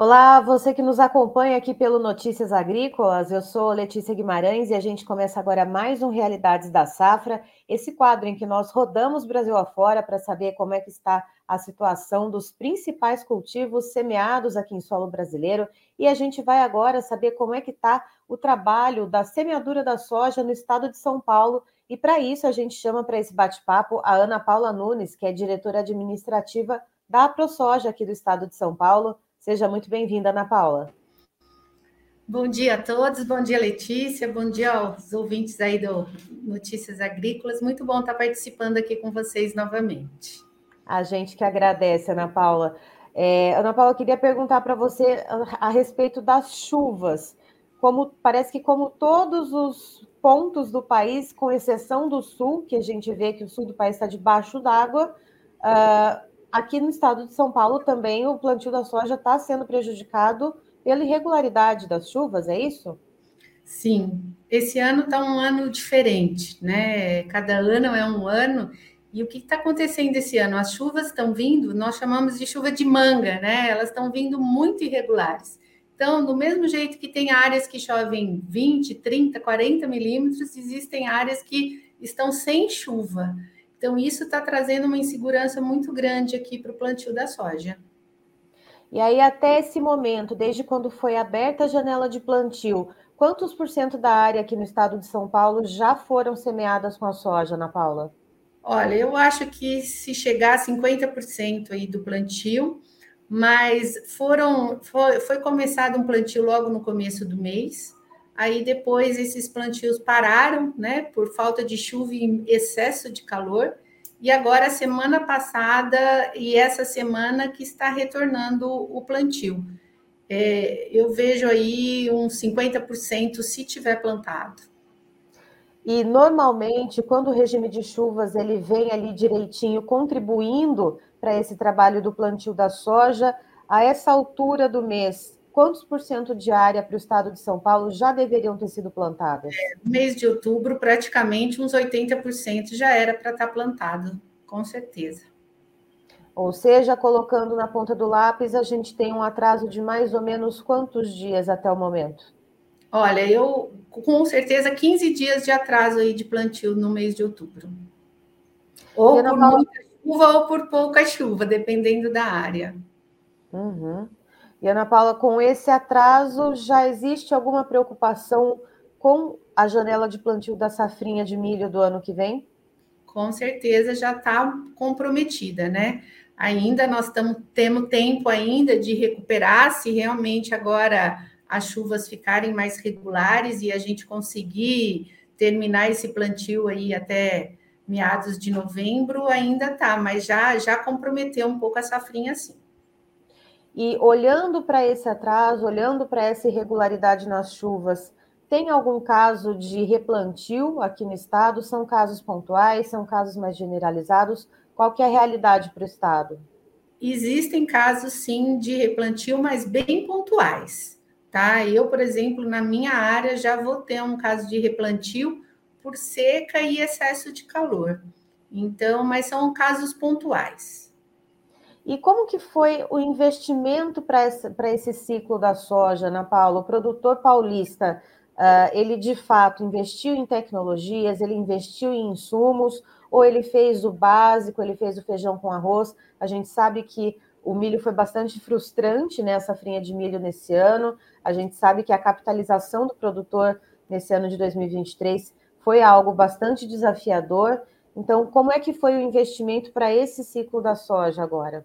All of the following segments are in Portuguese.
Olá, você que nos acompanha aqui pelo Notícias Agrícolas, eu sou Letícia Guimarães e a gente começa agora mais um Realidades da Safra, esse quadro em que nós rodamos Brasil afora para saber como é que está a situação dos principais cultivos semeados aqui em solo brasileiro e a gente vai agora saber como é que está o trabalho da semeadura da soja no estado de São Paulo e para isso a gente chama para esse bate-papo a Ana Paula Nunes, que é diretora administrativa da ProSoja aqui do estado de São Paulo. Seja muito bem-vinda, Ana Paula. Bom dia a todos, bom dia, Letícia, bom dia aos ouvintes aí do Notícias Agrícolas. Muito bom estar participando aqui com vocês novamente. A gente que agradece, Ana Paula. É, Ana Paula, queria perguntar para você a, respeito das chuvas. Como parece que como todos os pontos do país, com exceção do sul, que a gente vê que o sul do país está debaixo d'água, uh, Aqui no estado de São Paulo também o plantio da soja está sendo prejudicado pela irregularidade das chuvas, é isso? Sim, esse ano está um ano diferente, né? Cada ano é um ano. E o que está acontecendo esse ano? As chuvas estão vindo, nós chamamos de chuva de manga, né? Elas estão vindo muito irregulares. Então, do mesmo jeito que tem áreas que chovem 20, 30, 40 milímetros, existem áreas que estão sem chuva. Então, isso está trazendo uma insegurança muito grande aqui para o plantio da soja. E aí, até esse momento, desde quando foi aberta a janela de plantio, quantos por cento da área aqui no estado de São Paulo já foram semeadas com a soja, Ana Paula? Olha, eu acho que se chegar a 50% aí do plantio, mas foram foi, foi começado um plantio logo no começo do mês, Aí depois esses plantios pararam, né, por falta de chuva e excesso de calor. E agora, semana passada e essa semana que está retornando o plantio. É, eu vejo aí uns 50% se tiver plantado. E normalmente, quando o regime de chuvas ele vem ali direitinho, contribuindo para esse trabalho do plantio da soja, a essa altura do mês, quantos por cento de área para o estado de São Paulo já deveriam ter sido plantadas? É, no mês de outubro, praticamente uns 80% já era para estar plantado, com certeza. Ou seja, colocando na ponta do lápis, a gente tem um atraso de mais ou menos quantos dias até o momento? Olha, eu com certeza 15 dias de atraso aí de plantio no mês de outubro. Ou por muita chuva ou por pouca chuva, dependendo da área. Uhum. E Ana Paula, com esse atraso, já existe alguma preocupação com a janela de plantio da safrinha de milho do ano que vem? Com certeza já está comprometida, né? Ainda nós estamos temos tempo ainda de recuperar, se realmente agora as chuvas ficarem mais regulares e a gente conseguir terminar esse plantio aí até meados de novembro, ainda tá, mas já já comprometeu um pouco a safrinha sim. E olhando para esse atraso, olhando para essa irregularidade nas chuvas, tem algum caso de replantio aqui no estado? São casos pontuais, são casos mais generalizados? Qual que é a realidade para o estado? Existem casos sim de replantio, mas bem pontuais, tá? Eu, por exemplo, na minha área já vou ter um caso de replantio por seca e excesso de calor. Então, mas são casos pontuais. E como que foi o investimento para esse, ciclo da soja, Ana Paula? O produtor paulista, uh, ele de fato investiu em tecnologias, ele investiu em insumos, ou ele fez o básico, ele fez o feijão com arroz? A gente sabe que o milho foi bastante frustrante né, frinha de milho nesse ano. A gente sabe que a capitalização do produtor nesse ano de 2023 foi algo bastante desafiador. Então, como é que foi o investimento para esse ciclo da soja agora?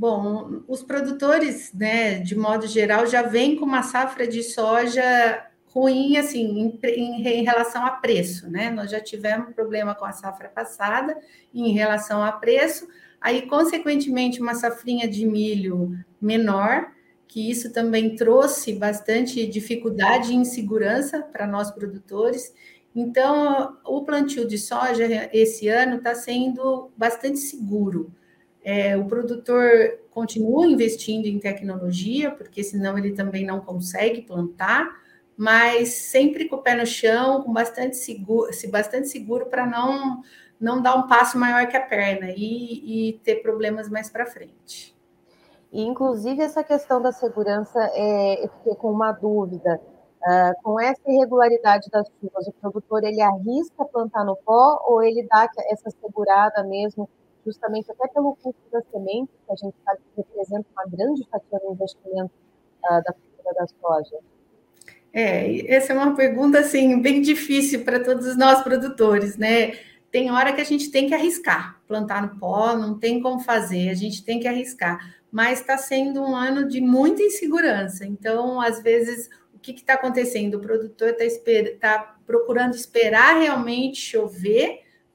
Bom, os produtores, né, de modo geral, já vêm com uma safra de soja ruim, assim, em, em, em, relação a preço, né? Nós já tivemos problema com a safra passada em relação a preço, aí, consequentemente, uma safrinha de milho menor, que isso também trouxe bastante dificuldade e insegurança para nós produtores. Então, o plantio de soja esse ano está sendo bastante seguro. É, o produtor continua investindo em tecnologia, porque senão ele também não consegue plantar, mas sempre com o pé no chão, com bastante seguro, bastante seguro para não não dar um passo maior que a perna e, e ter problemas mais para frente. E, inclusive, essa questão da segurança, é, eu fiquei com uma dúvida. Uh, com essa irregularidade das chuvas, o produtor ele arrisca plantar no pó ou ele dá essa segurada mesmo, justamente até pelo custo da semente, que a gente sabe que representa uma grande fatia do investimento uh, da cultura da soja? É, essa é uma pergunta assim bem difícil para todos nós produtores, né? Tem hora que a gente tem que arriscar, plantar no pó, não tem como fazer, a gente tem que arriscar mas está sendo um ano de muita insegurança. Então, às vezes, o que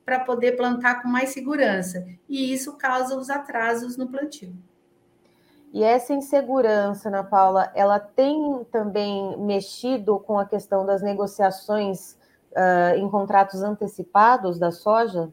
para poder plantar com mais segurança. E isso causa os atrasos no plantio. E essa insegurança, Ana Paula, ela tem também mexido com a questão das negociações uh, em contratos antecipados da soja?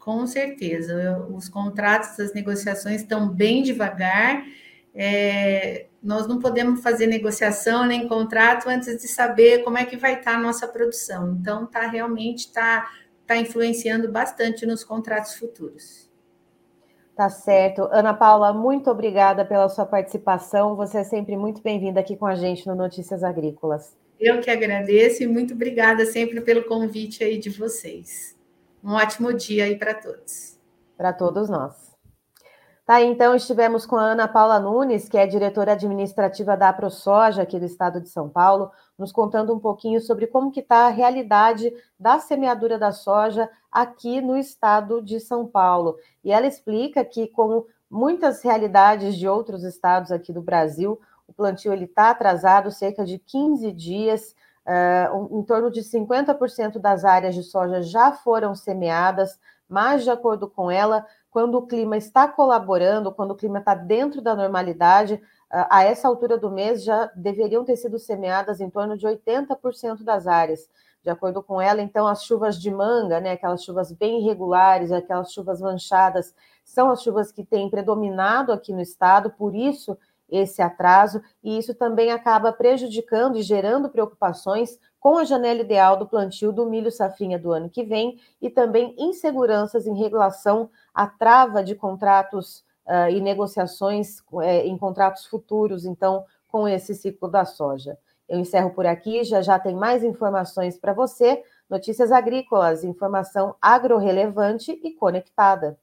Com certeza, os contratos, as negociações estão bem devagar. É, nós não podemos fazer negociação nem contrato antes de saber como é que vai estar a nossa produção. Então, tá realmente está tá influenciando bastante nos contratos futuros. Tá certo. Ana Paula, muito obrigada pela sua participação. Você é sempre muito bem-vinda aqui com a gente no Notícias Agrícolas. Eu que agradeço e muito obrigada sempre pelo convite aí de vocês. Um ótimo dia aí para todos. Para todos nós. Tá, então estivemos com a Ana Paula Nunes, que é diretora administrativa da ProSoja aqui do estado de São Paulo, nos contando um pouquinho sobre como que está a realidade da semeadura da soja aqui no estado de São Paulo. E ela explica que, como muitas realidades de outros estados aqui do Brasil, o plantio está atrasado cerca de 15 dias Uh, em torno de 50% das áreas de soja já foram semeadas, mas, de acordo com ela, quando o clima está colaborando, quando o clima está dentro da normalidade, uh, a essa altura do mês já deveriam ter sido semeadas em torno de 80% das áreas. De acordo com ela, então, as chuvas de manga, né, aquelas chuvas bem irregulares, aquelas chuvas manchadas, são as chuvas que têm predominado aqui no estado, por isso esse atraso, e isso também acaba prejudicando e gerando preocupações com a janela ideal do plantio do milho safrinha do ano que vem e também inseguranças em relação à trava de contratos uh, e negociações uh, em contratos futuros, então, com esse ciclo da soja. Eu encerro por aqui, já já tem mais informações para você. Notícias agrícolas, informação agro-relevante e conectada.